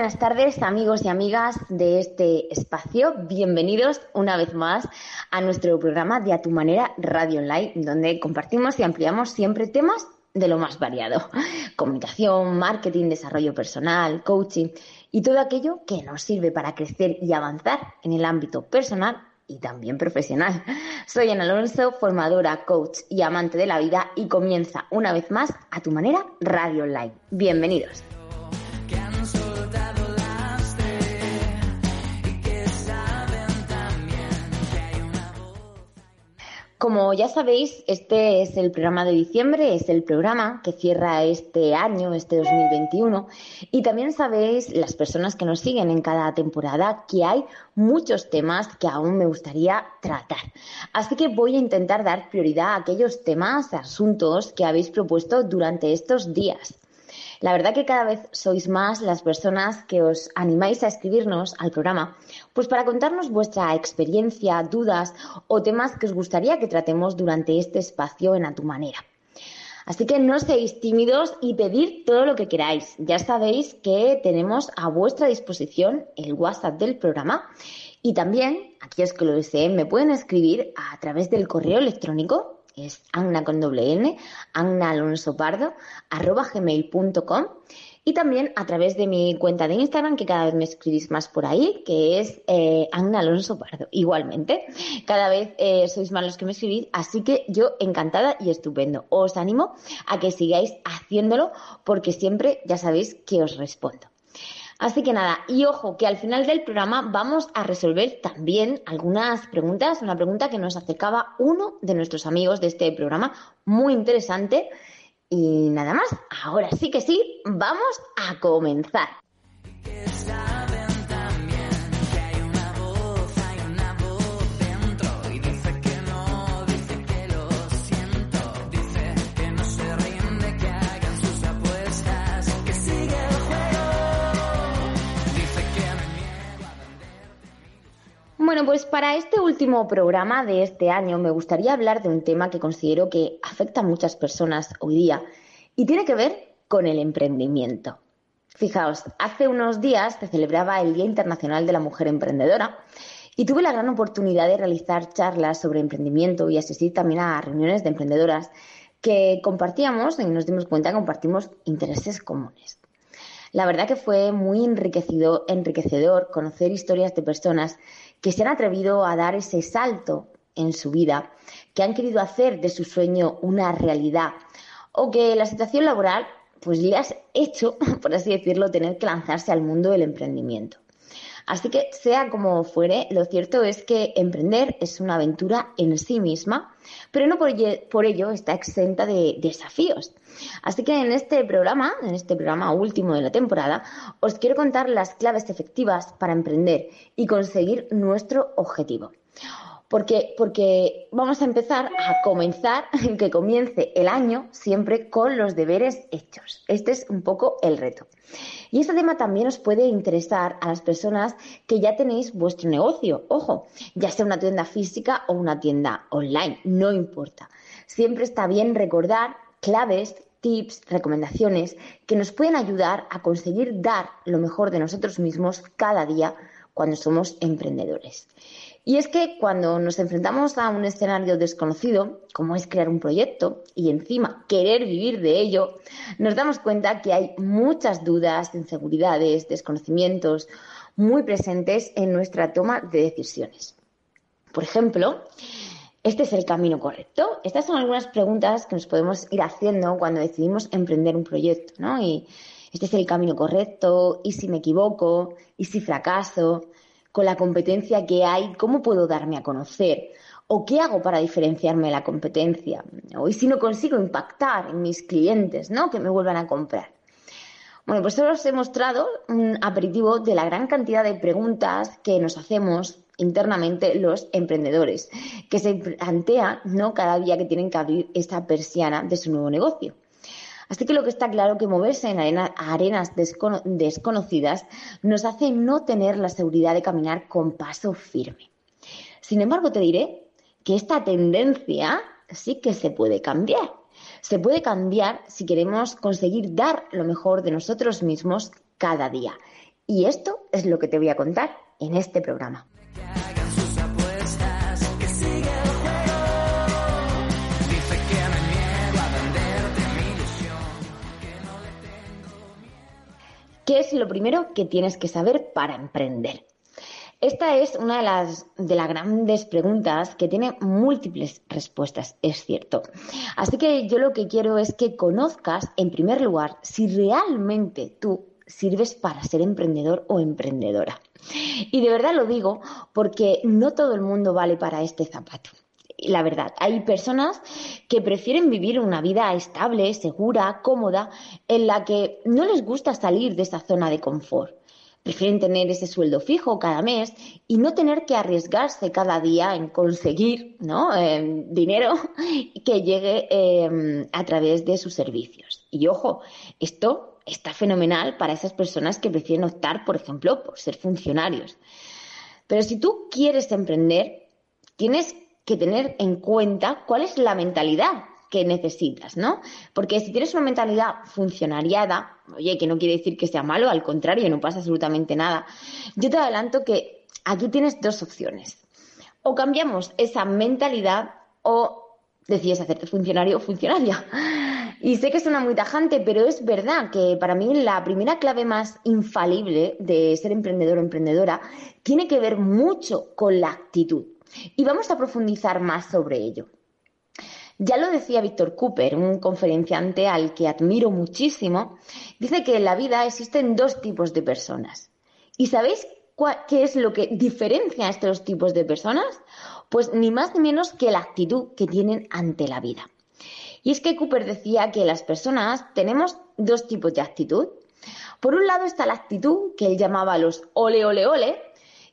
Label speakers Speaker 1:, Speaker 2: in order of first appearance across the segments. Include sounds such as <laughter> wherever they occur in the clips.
Speaker 1: Buenas tardes amigos y amigas de este espacio. Bienvenidos una vez más a nuestro programa de A Tu Manera Radio Online, donde compartimos y ampliamos siempre temas de lo más variado. Comunicación, marketing, desarrollo personal, coaching y todo aquello que nos sirve para crecer y avanzar en el ámbito personal y también profesional. Soy Ana Alonso, formadora, coach y amante de la vida y comienza una vez más a tu manera Radio Online. Bienvenidos. Como ya sabéis, este es el programa de diciembre, es el programa que cierra este año, este 2021. Y también sabéis, las personas que nos siguen en cada temporada, que hay muchos temas que aún me gustaría tratar. Así que voy a intentar dar prioridad a aquellos temas, asuntos que habéis propuesto durante estos días. La verdad que cada vez sois más las personas que os animáis a escribirnos al programa, pues para contarnos vuestra experiencia, dudas o temas que os gustaría que tratemos durante este espacio en A Tu Manera. Así que no seáis tímidos y pedid todo lo que queráis. Ya sabéis que tenemos a vuestra disposición el WhatsApp del programa y también, aquellos que lo deseen, me pueden escribir a través del correo electrónico es Anna con doble N, Anna Alonso Pardo, arroba gmail.com y también a través de mi cuenta de Instagram, que cada vez me escribís más por ahí, que es eh, Anna Alonso Pardo. Igualmente, cada vez eh, sois más los que me escribís, así que yo encantada y estupendo. Os animo a que sigáis haciéndolo porque siempre ya sabéis que os respondo. Así que nada, y ojo que al final del programa vamos a resolver también algunas preguntas, una pregunta que nos acercaba uno de nuestros amigos de este programa, muy interesante. Y nada más, ahora sí que sí, vamos a comenzar. Bueno, pues para este último programa de este año me gustaría hablar de un tema que considero que afecta a muchas personas hoy día y tiene que ver con el emprendimiento. Fijaos, hace unos días se celebraba el Día Internacional de la Mujer Emprendedora y tuve la gran oportunidad de realizar charlas sobre emprendimiento y asistir también a reuniones de emprendedoras que compartíamos y nos dimos cuenta que compartimos intereses comunes. La verdad que fue muy enriquecedor conocer historias de personas que se han atrevido a dar ese salto en su vida, que han querido hacer de su sueño una realidad o que la situación laboral pues le has hecho, <laughs> por así decirlo, tener que lanzarse al mundo del emprendimiento. Así que sea como fuere, lo cierto es que emprender es una aventura en sí misma, pero no por ello está exenta de desafíos. Así que en este programa, en este programa último de la temporada, os quiero contar las claves efectivas para emprender y conseguir nuestro objetivo. Porque, porque vamos a empezar a comenzar, <laughs> que comience el año siempre con los deberes hechos. Este es un poco el reto. Y este tema también os puede interesar a las personas que ya tenéis vuestro negocio. Ojo, ya sea una tienda física o una tienda online, no importa. Siempre está bien recordar claves, tips, recomendaciones que nos pueden ayudar a conseguir dar lo mejor de nosotros mismos cada día cuando somos emprendedores. Y es que cuando nos enfrentamos a un escenario desconocido, como es crear un proyecto y encima querer vivir de ello, nos damos cuenta que hay muchas dudas, inseguridades, desconocimientos muy presentes en nuestra toma de decisiones. Por ejemplo, ¿este es el camino correcto? Estas son algunas preguntas que nos podemos ir haciendo cuando decidimos emprender un proyecto, ¿no? Y este es el camino correcto, y si me equivoco, y si fracaso, con la competencia que hay, ¿cómo puedo darme a conocer? ¿O qué hago para diferenciarme de la competencia? ¿O si no consigo impactar en mis clientes, ¿no? Que me vuelvan a comprar. Bueno, pues solo os he mostrado un aperitivo de la gran cantidad de preguntas que nos hacemos internamente los emprendedores, que se plantean ¿no? cada día que tienen que abrir esta persiana de su nuevo negocio. Así que lo que está claro que moverse en arenas desconocidas nos hace no tener la seguridad de caminar con paso firme. Sin embargo, te diré que esta tendencia sí que se puede cambiar. Se puede cambiar si queremos conseguir dar lo mejor de nosotros mismos cada día. Y esto es lo que te voy a contar en este programa. ¿Qué es lo primero que tienes que saber para emprender? Esta es una de las, de las grandes preguntas que tiene múltiples respuestas, es cierto. Así que yo lo que quiero es que conozcas, en primer lugar, si realmente tú sirves para ser emprendedor o emprendedora. Y de verdad lo digo porque no todo el mundo vale para este zapato la verdad, hay personas que prefieren vivir una vida estable, segura, cómoda, en la que no les gusta salir de esa zona de confort. Prefieren tener ese sueldo fijo cada mes y no tener que arriesgarse cada día en conseguir ¿no? Em, dinero <laughs> que llegue em, a través de sus servicios. Y ojo, esto está fenomenal para esas personas que prefieren optar, por ejemplo, por ser funcionarios. Pero si tú quieres emprender, tienes que tener en cuenta cuál es la mentalidad que necesitas, ¿no? Porque si tienes una mentalidad funcionariada, oye, que no quiere decir que sea malo, al contrario, no pasa absolutamente nada. Yo te adelanto que aquí tienes dos opciones. O cambiamos esa mentalidad o decides hacerte funcionario o funcionaria. Y sé que suena muy tajante, pero es verdad que para mí la primera clave más infalible de ser emprendedor o emprendedora tiene que ver mucho con la actitud. Y vamos a profundizar más sobre ello. Ya lo decía Víctor Cooper, un conferenciante al que admiro muchísimo, dice que en la vida existen dos tipos de personas. ¿Y sabéis qué es lo que diferencia a estos tipos de personas? Pues ni más ni menos que la actitud que tienen ante la vida. Y es que Cooper decía que las personas tenemos dos tipos de actitud. Por un lado está la actitud que él llamaba los ole, ole, ole,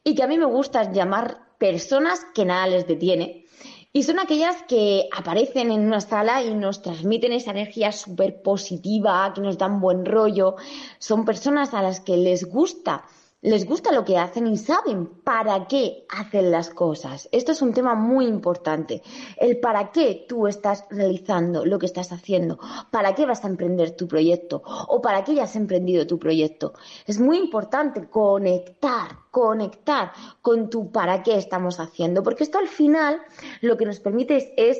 Speaker 1: y que a mí me gusta llamar personas que nada les detiene. Y son aquellas que aparecen en una sala y nos transmiten esa energía súper positiva, que nos dan buen rollo. Son personas a las que les gusta les gusta lo que hacen y saben para qué hacen las cosas. Esto es un tema muy importante. El para qué tú estás realizando lo que estás haciendo, para qué vas a emprender tu proyecto o para qué ya has emprendido tu proyecto. Es muy importante conectar, conectar con tu para qué estamos haciendo, porque esto al final lo que nos permite es,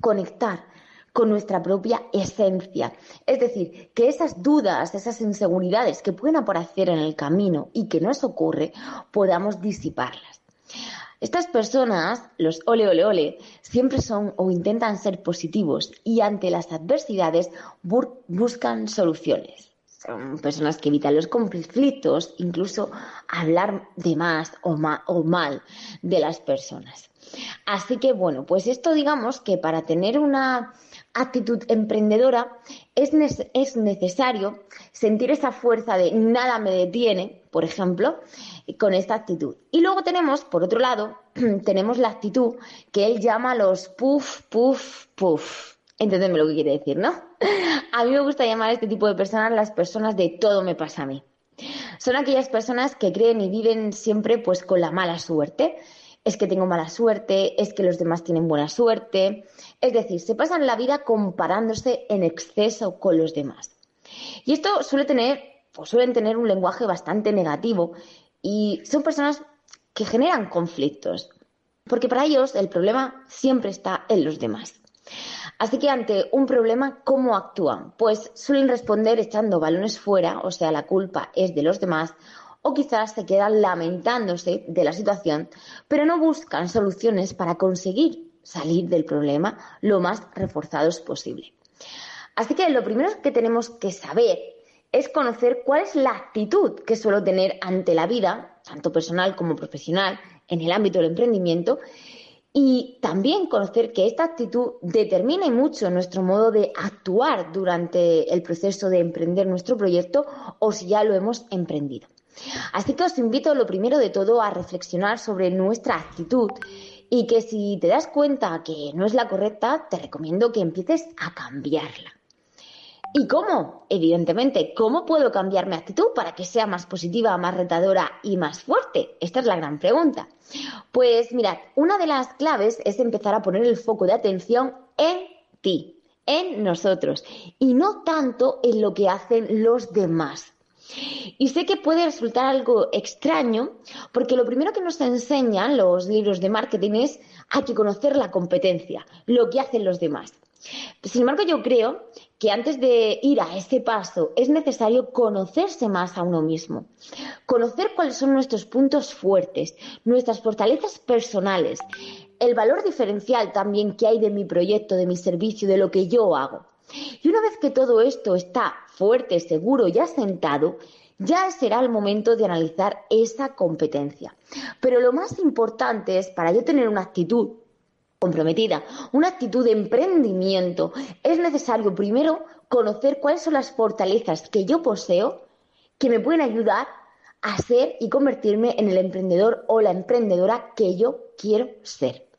Speaker 1: conectar con nuestra propia esencia. Es decir, que esas dudas, esas inseguridades que pueden aparecer en el camino y que nos ocurre, podamos disiparlas. Estas personas, los ole ole ole, siempre son o intentan ser positivos y ante las adversidades buscan soluciones. Son personas que evitan los conflictos, incluso hablar de más o, o mal de las personas. Así que bueno, pues esto digamos que para tener una actitud emprendedora, es, es, necesario sentir esa fuerza de nada me detiene, por ejemplo, con esta actitud. Y luego tenemos, por otro lado, <clears throat> tenemos la actitud que él llama los puff, puff, puff. Entendedme lo que quiere decir, ¿no? <laughs> A mí me gusta llamar a este tipo de personas las personas de todo me pasa a mí. Son aquellas personas que creen y viven siempre pues con la mala suerte es que tengo mala suerte, es que los demás tienen buena suerte. Es decir, se pasan la vida comparándose en exceso con los demás. Y esto suele tener, o suelen tener un lenguaje bastante negativo y son personas que generan conflictos, porque para ellos el problema siempre está en los demás. Así que ante un problema, ¿cómo actúan? Pues suelen responder echando balones fuera, o sea, la culpa es de los demás, o quizás se quedan lamentándose de la situación, pero no buscan soluciones para conseguir salir del problema lo más reforzados posible. Así que lo primero que tenemos que saber es conocer cuál es la actitud que suelo tener ante la vida, tanto personal como profesional, en el ámbito del emprendimiento, y también conocer que esta actitud determina mucho nuestro modo de actuar durante el proceso de emprender nuestro proyecto o si ya lo hemos emprendido. Así que os invito lo primero de todo a reflexionar sobre nuestra actitud y que si te das cuenta que no es la correcta, te recomiendo que empieces a cambiarla. ¿Y cómo? Evidentemente, ¿cómo puedo cambiar mi actitud para que sea más positiva, más retadora y más fuerte? Esta es la gran pregunta. Pues mirad, una de las claves es empezar a poner el foco de atención en ti, en nosotros, y no tanto en lo que hacen los demás. Y sé que puede resultar algo extraño porque lo primero que nos enseñan los libros de marketing es hay que conocer la competencia, lo que hacen los demás. Sin embargo, yo creo que antes de ir a ese paso es necesario conocerse más a uno mismo, conocer cuáles son nuestros puntos fuertes, nuestras fortalezas personales, el valor diferencial también que hay de mi proyecto, de mi servicio, de lo que yo hago. Y una vez que todo esto está fuerte, seguro y asentado, ya será el momento de analizar esa competencia. Pero lo más importante es, para yo tener una actitud comprometida, una actitud de emprendimiento, es necesario primero conocer cuáles son las fortalezas que yo poseo que me pueden ayudar a ser y convertirme en el emprendedor o la emprendedora que yo quiero ser.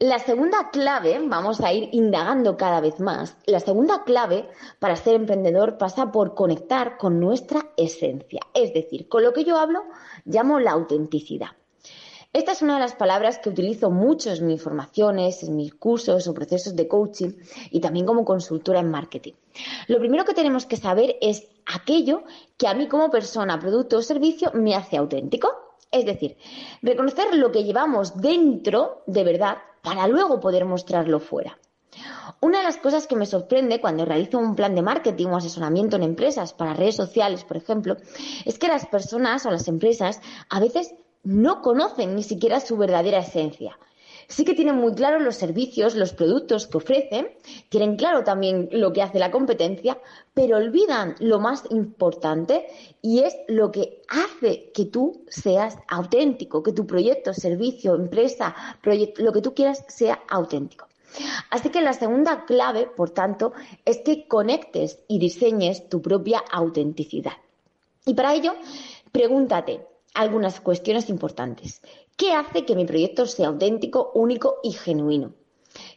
Speaker 1: La segunda clave, vamos a ir indagando cada vez más, la segunda clave para ser emprendedor pasa por conectar con nuestra esencia, es decir, con lo que yo hablo llamo la autenticidad. Esta es una de las palabras que utilizo mucho en mis formaciones, en mis cursos o procesos de coaching y también como consultora en marketing. Lo primero que tenemos que saber es aquello que a mí como persona, producto o servicio me hace auténtico. Es decir, reconocer lo que llevamos dentro de verdad para luego poder mostrarlo fuera. Una de las cosas que me sorprende cuando realizo un plan de marketing o asesoramiento en empresas para redes sociales, por ejemplo, es que las personas o las empresas a veces no conocen ni siquiera su verdadera esencia. Sí que tienen muy claro los servicios, los productos que ofrecen, tienen claro también lo que hace la competencia, pero olvidan lo más importante y es lo que hace que tú seas auténtico, que tu proyecto, servicio, empresa, lo que tú quieras sea auténtico. Así que la segunda clave, por tanto, es que conectes y diseñes tu propia autenticidad. Y para ello, pregúntate, algunas cuestiones importantes. ¿Qué hace que mi proyecto sea auténtico, único y genuino?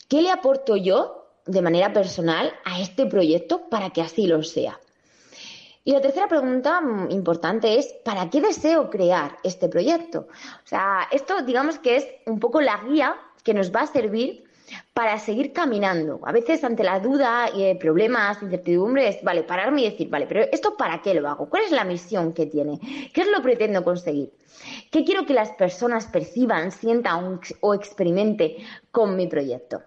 Speaker 1: ¿Qué le aporto yo de manera personal a este proyecto para que así lo sea? Y la tercera pregunta mm, importante es, ¿para qué deseo crear este proyecto? O sea, esto digamos que es un poco la guía que nos va a servir para seguir caminando. A veces ante la duda, eh, problemas, incertidumbres, vale, pararme y decir, vale, pero ¿esto para qué lo hago? ¿Cuál es la misión que tiene? ¿Qué es lo que pretendo conseguir? ¿Qué quiero que las personas perciban, sientan o experimente con mi proyecto?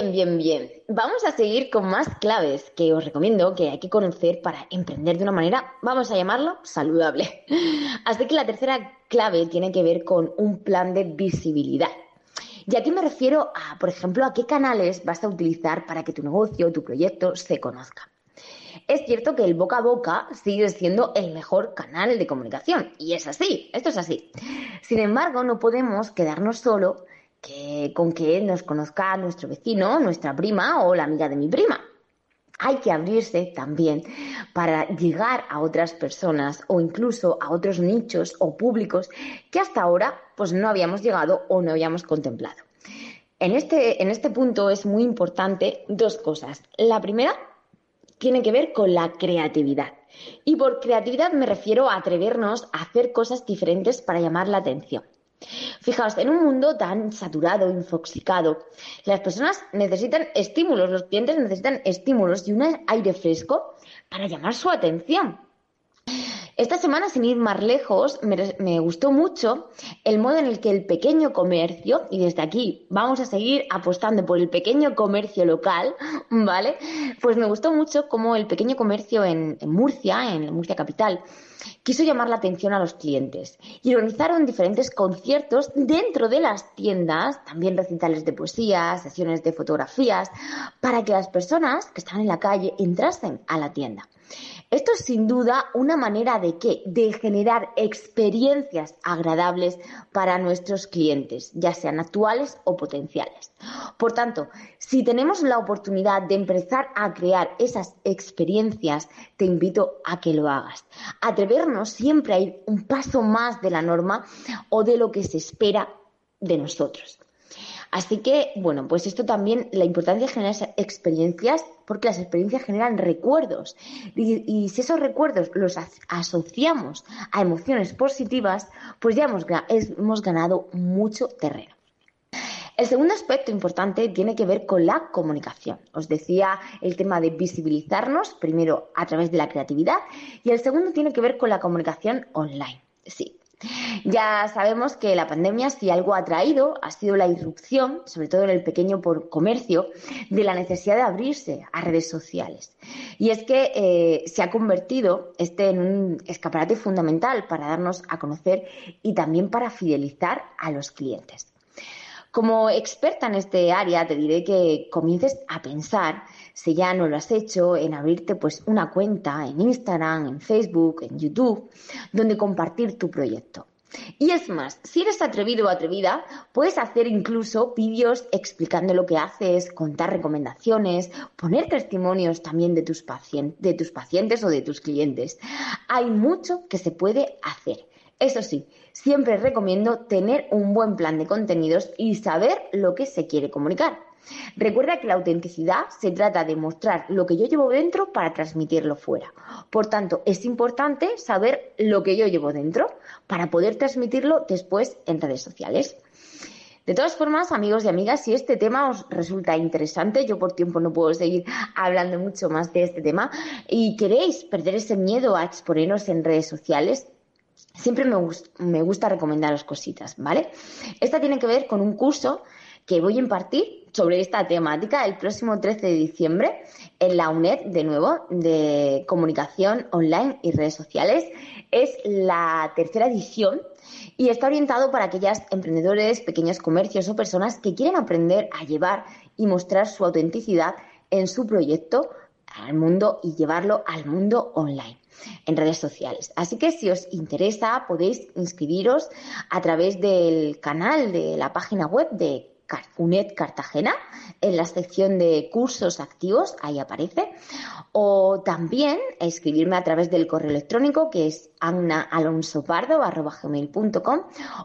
Speaker 1: Bien, bien, bien. Vamos a seguir con más claves que os recomiendo que hay que conocer para emprender de una manera, vamos a llamarlo, saludable. <laughs> Así que la tercera clave tiene que ver con un plan de visibilidad. Y aquí me refiero a, por ejemplo, a qué canales vas a utilizar para que tu negocio tu proyecto se conozca. Es cierto que el boca a boca sigue siendo el mejor canal de comunicación, y es así, esto es así. Sin embargo, no podemos quedarnos solo que, con que nos conozca nuestro vecino, nuestra prima o la amiga de mi prima. Hay que abrirse también para llegar a otras personas o incluso a otros nichos o públicos que hasta ahora pues no habíamos llegado o no habíamos contemplado. En este, en este punto es muy importante dos cosas. La primera tiene que ver con la creatividad. Y por creatividad me refiero a atrevernos a hacer cosas diferentes para llamar la atención. Fijaos, en un mundo tan saturado, infoxicado, las personas necesitan estímulos, los clientes necesitan estímulos y un aire fresco para llamar su atención. Esta semana, sin ir más lejos, me, gustó mucho el modo en el que el pequeño comercio, y desde aquí vamos a seguir apostando por el pequeño comercio local, <laughs> ¿vale? Pues me gustó mucho cómo el pequeño comercio en, en Murcia, en Murcia capital, quiso llamar la atención a los clientes y organizaron diferentes conciertos dentro de las tiendas, también recitales de poesía, sesiones de fotografías, para que las personas que estaban en la calle entrasen a la tienda. Esto es sin duda una manera de qué? De generar experiencias agradables para nuestros clientes, ya sean actuales o potenciales. Por tanto, si tenemos la oportunidad de empezar a crear esas experiencias, te invito a que lo hagas. Atrevernos siempre a ir un paso más de la norma o de lo que se espera de nosotros. Así que, bueno, pues esto también, la importancia de generar experiencias, porque las experiencias generan recuerdos. Y, si esos recuerdos los asociamos a emociones positivas, pues ya hemos, hemos ganado mucho terreno. El segundo aspecto importante tiene que ver con la comunicación. Os decía el tema de visibilizarnos, primero a través de la creatividad, y el segundo tiene que ver con la comunicación online. Sí, ya sabemos que la pandemia, si algo ha traído, ha sido la irrupción, sobre todo en el pequeño comercio, de la necesidad de abrirse a redes sociales. Y es que eh, se ha convertido este en un escaparate fundamental para darnos a conocer y también para fidelizar a los clientes. Como experta en este área, te diré que comiences a pensar, si ya no lo has hecho, en abrirte pues una cuenta en Instagram, en Facebook, en YouTube, donde compartir tu proyecto. Y es más, si eres atrevido o atrevida, puedes hacer incluso vídeos explicando lo que haces, contar recomendaciones, poner testimonios también de tus, de tus pacientes o de tus clientes. Hay mucho que se puede hacer. Eso sí, siempre recomiendo tener un buen plan de contenidos y saber lo que se quiere comunicar. Recuerda que la autenticidad se trata de mostrar lo que yo llevo dentro para transmitirlo fuera. Por tanto, es importante saber lo que yo llevo dentro para poder transmitirlo después en redes sociales. De todas formas, amigos y amigas, si este tema os resulta interesante, yo por tiempo no puedo seguir hablando mucho más de este tema, y queréis perder ese miedo a exponeros en redes sociales, siempre me, gusta recomendaros cositas, ¿vale? Esta tiene que ver con un curso que voy a impartir sobre esta temática el próximo 13 de diciembre en la UNED, de nuevo, de comunicación online y redes sociales. Es la tercera edición y está orientado para aquellas emprendedores, pequeños comercios o personas que quieren aprender a llevar y mostrar su autenticidad en su proyecto al mundo y llevarlo al mundo online en redes sociales. Así que si os interesa podéis inscribiros a través del canal de la página web de UNED Cartagena en la sección de cursos activos, ahí aparece, o también escribirme a través del correo electrónico que es annaalonsopardo.com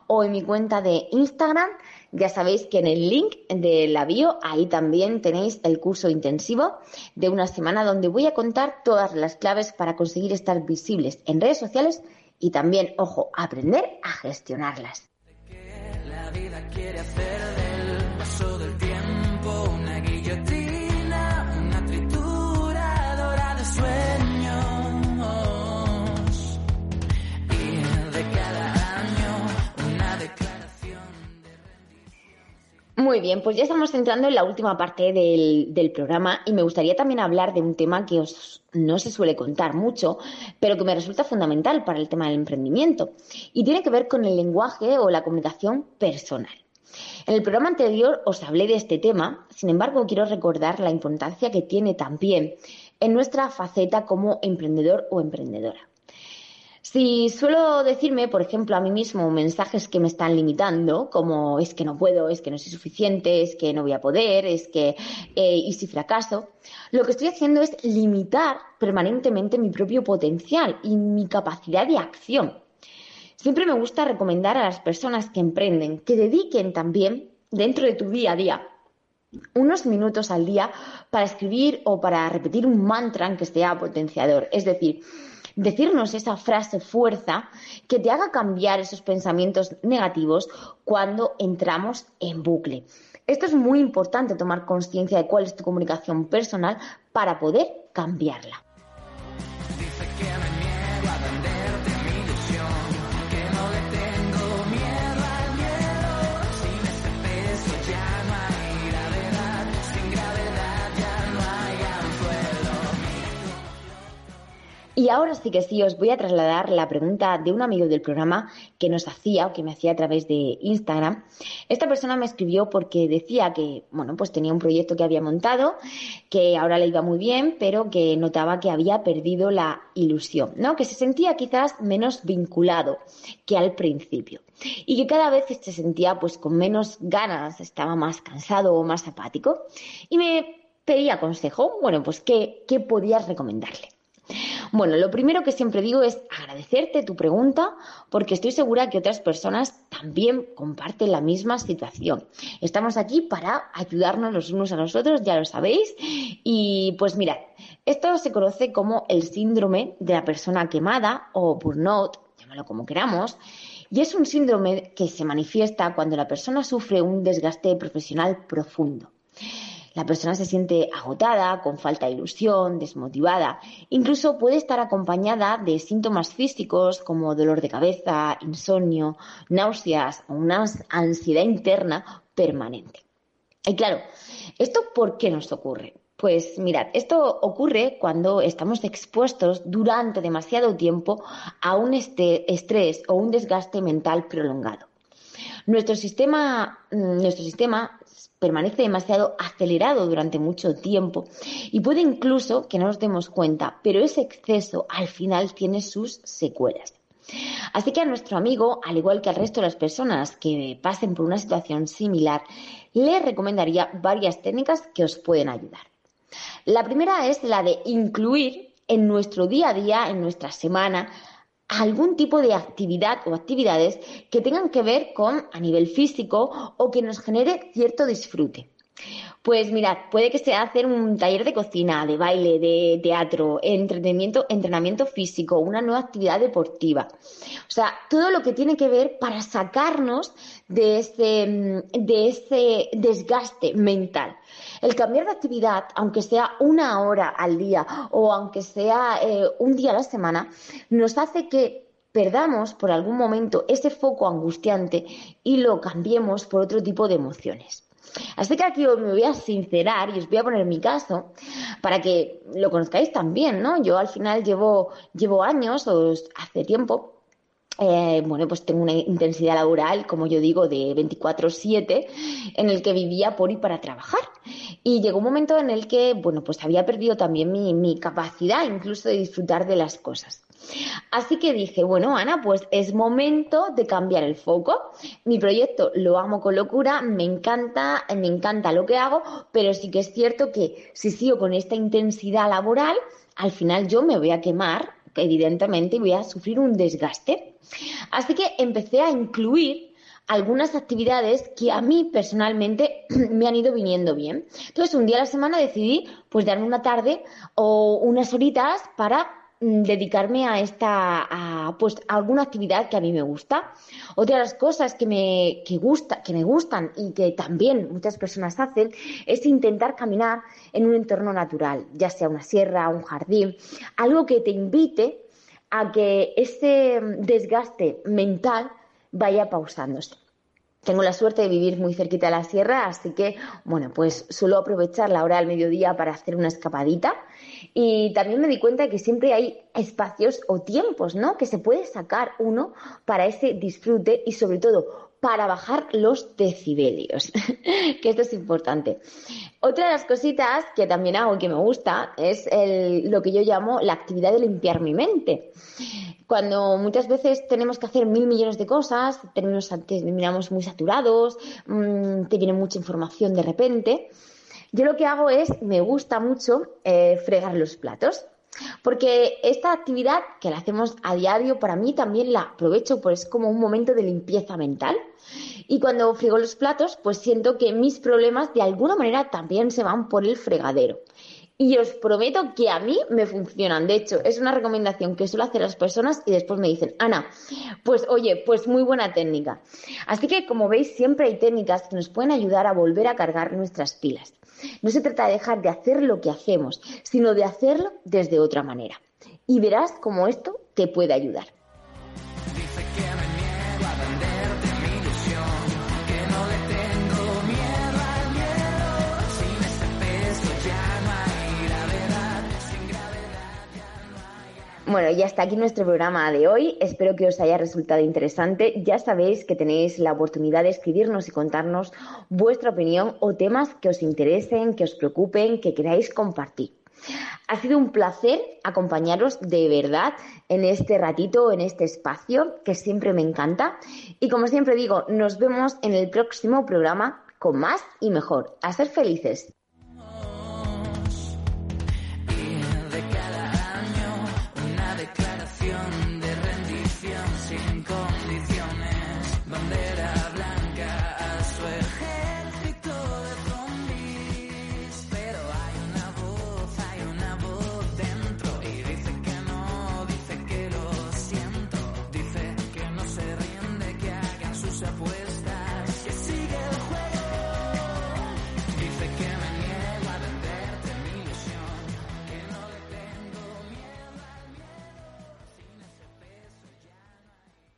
Speaker 1: o en mi cuenta de Instagram ya sabéis que en el link de la bio, ahí también tenéis el curso intensivo de una semana donde voy a contar todas las claves para conseguir estar visibles en redes sociales y también, ojo, aprender a gestionarlas. Muy bien, pues ya estamos entrando en la última parte del, programa y me gustaría también hablar de un tema que os, no se suele contar mucho, pero que me resulta fundamental para el tema del emprendimiento y tiene que ver con el lenguaje o la comunicación personal. En el programa anterior os hablé de este tema, sin embargo quiero recordar la importancia que tiene también en nuestra faceta como emprendedor o emprendedora. Si suelo decirme, por ejemplo, a mí mismo mensajes que me están limitando, como es que no puedo, es que no soy suficiente, es que no voy a poder, es que, eh, y si fracaso, lo que estoy haciendo es limitar permanentemente mi propio potencial y mi capacidad de acción. Siempre me gusta recomendar a las personas que emprenden que dediquen también, dentro de tu día a día, unos minutos al día para escribir o para repetir un mantra que sea potenciador. Es decir, decirnos esa frase fuerza que te haga cambiar esos pensamientos negativos cuando entramos en bucle. Esto es muy importante tomar conciencia de cuál es tu comunicación personal para poder cambiarla. Y ahora sí que sí, os voy a trasladar la pregunta de un amigo del programa que nos hacía o que me hacía a través de Instagram. Esta persona me escribió porque decía que, bueno, pues tenía un proyecto que había montado, que ahora le iba muy bien, pero que notaba que había perdido la ilusión, ¿no? Que se sentía quizás menos vinculado que al principio y que cada vez se sentía pues con menos ganas, estaba más cansado o más apático y me pedía consejo, bueno, pues qué, qué podías recomendarle. Bueno, lo primero que siempre digo es agradecerte tu pregunta porque estoy segura que otras personas también comparten la misma situación. Estamos aquí para ayudarnos los unos a los otros, ya lo sabéis. Y pues mirad, esto se conoce como el síndrome de la persona quemada o burnout, llámalo como queramos. Y es un síndrome que se manifiesta cuando la persona sufre un desgaste profesional profundo. La persona se siente agotada, con falta de ilusión, desmotivada. Incluso puede estar acompañada de síntomas físicos como dolor de cabeza, insomnio, náuseas o una ansiedad interna permanente. Y claro, ¿esto por qué nos ocurre? Pues mirad, esto ocurre cuando estamos expuestos durante demasiado tiempo a un este, estrés o un desgaste mental prolongado. Nuestro sistema, mm, nuestro sistema permanece demasiado acelerado durante mucho tiempo y puede incluso que no nos demos cuenta, pero ese exceso al final tiene sus secuelas. Así que a nuestro amigo, al igual que al resto de las personas que pasen por una situación similar, le recomendaría varias técnicas que os pueden ayudar. La primera es la de incluir en nuestro día a día, en nuestra semana, algún tipo de actividad o actividades que tengan que ver con a nivel físico o que nos genere cierto disfrute. Pues mirad, puede que sea hacer un taller de cocina, de baile, de teatro, entretenimiento, entrenamiento físico, una nueva actividad deportiva. O sea, todo lo que tiene que ver para sacarnos de ese, de ese desgaste mental. El cambiar de actividad, aunque sea una hora al día o aunque sea eh, un día a la semana, nos hace que perdamos por algún momento ese foco angustiante y lo cambiemos por otro tipo de emociones. Así que aquí me voy a sincerar y os voy a poner mi caso para que lo conozcáis también, ¿no? Yo al final llevo, llevo años, o hace tiempo, eh, bueno, pues tengo una intensidad laboral, como yo digo, de 24/7, en el que vivía por y para trabajar. Y llegó un momento en el que, bueno, pues había perdido también mi, mi capacidad incluso de disfrutar de las cosas. Así que dije, bueno, Ana, pues es momento de cambiar el foco. Mi proyecto lo amo con locura, me encanta, me encanta lo que hago, pero sí que es cierto que si sigo con esta intensidad laboral, al final yo me voy a quemar, evidentemente, voy a sufrir un desgaste. Así que empecé a incluir algunas actividades que a mí personalmente <clears throat> me han ido viniendo bien. Entonces, un día a la semana decidí pues darme una tarde o unas horitas para dedicarme a esta, a, pues, alguna actividad que a mí me gusta. Otra de las cosas que me, que, gusta, que me gustan y que también muchas personas hacen es intentar caminar en un entorno natural, ya sea una sierra, un jardín, algo que te invite a que ese desgaste mental vaya pausándose. Tengo la suerte de vivir muy cerquita de la sierra, así que, bueno, pues suelo aprovechar la hora del mediodía para hacer una escapadita. Y también me di cuenta de que siempre hay espacios o tiempos, ¿no? Que se puede sacar uno para ese disfrute y sobre todo para bajar los decibelios, <laughs> que esto es importante. Otra de las cositas que también hago y que me gusta es lo que yo llamo la actividad de limpiar mi mente. Cuando muchas veces tenemos que hacer mil millones de cosas, terminamos muy saturados, mm, te viene mucha información de repente. Yo lo que hago es, me gusta mucho eh, fregar los platos. Porque esta actividad que la hacemos a diario, para mí también la aprovecho, pues es como un momento de limpieza mental. Y cuando frigo los platos, pues siento que mis problemas de alguna manera también se van por el fregadero y os prometo que a mí me funcionan. De hecho, es una recomendación que suelo hacer las personas y después me dicen, Ana, pues oye, pues muy buena técnica. Así que, como veis, siempre hay técnicas que nos pueden ayudar a volver a cargar nuestras pilas. No se trata de dejar de hacer lo que hacemos, sino de hacerlo desde otra manera. Y verás cómo esto te puede ayudar. Bueno, y hasta aquí nuestro programa de hoy. Espero que os haya resultado interesante. Ya sabéis que tenéis la oportunidad de escribirnos y contarnos vuestra opinión o temas que os interesen, que os preocupen, que queráis compartir. Ha sido un placer acompañaros de verdad en este ratito, en este espacio, que siempre me encanta. Y como siempre digo, nos vemos en el próximo programa con más y mejor. A ser felices.